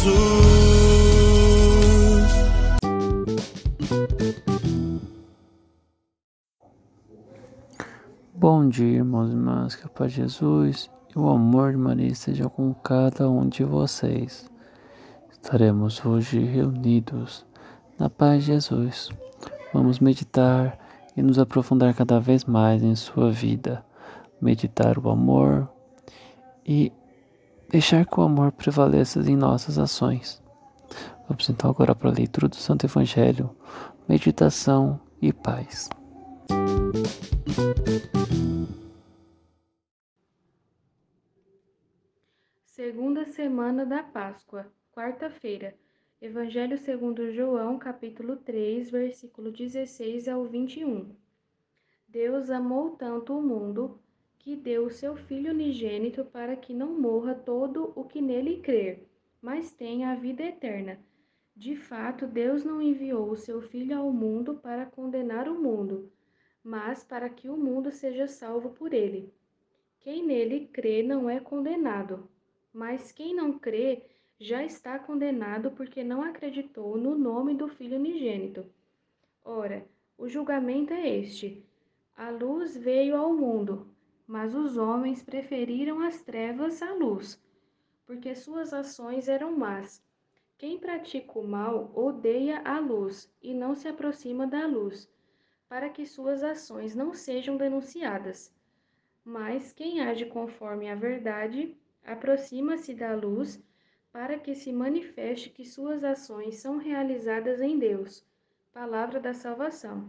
Jesus. Bom dia, irmãos e irmãs, que a paz de Jesus e o amor de Maria esteja com cada um de vocês. Estaremos hoje reunidos na paz de Jesus. Vamos meditar e nos aprofundar cada vez mais em sua vida. Meditar o amor e deixar que o amor prevaleça em nossas ações. Vamos então agora para a leitura do Santo Evangelho, meditação e paz. Segunda semana da Páscoa, quarta-feira. Evangelho segundo João, capítulo 3, versículo 16 ao 21. Deus amou tanto o mundo que deu o seu Filho unigênito para que não morra todo o que nele crer, mas tenha a vida eterna. De fato, Deus não enviou o seu Filho ao mundo para condenar o mundo, mas para que o mundo seja salvo por ele. Quem nele crê não é condenado, mas quem não crê já está condenado porque não acreditou no nome do Filho unigênito. Ora, o julgamento é este: a luz veio ao mundo, mas os homens preferiram as trevas à luz, porque suas ações eram más. Quem pratica o mal odeia a luz e não se aproxima da luz, para que suas ações não sejam denunciadas. Mas quem age conforme a verdade aproxima-se da luz para que se manifeste que suas ações são realizadas em Deus. Palavra da salvação.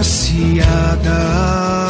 Agraciada.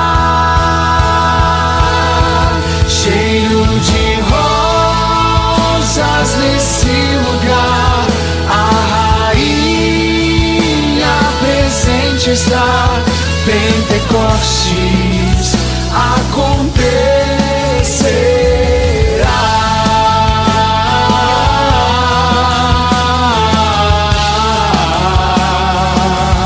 Está. Pentecostes acontecerá.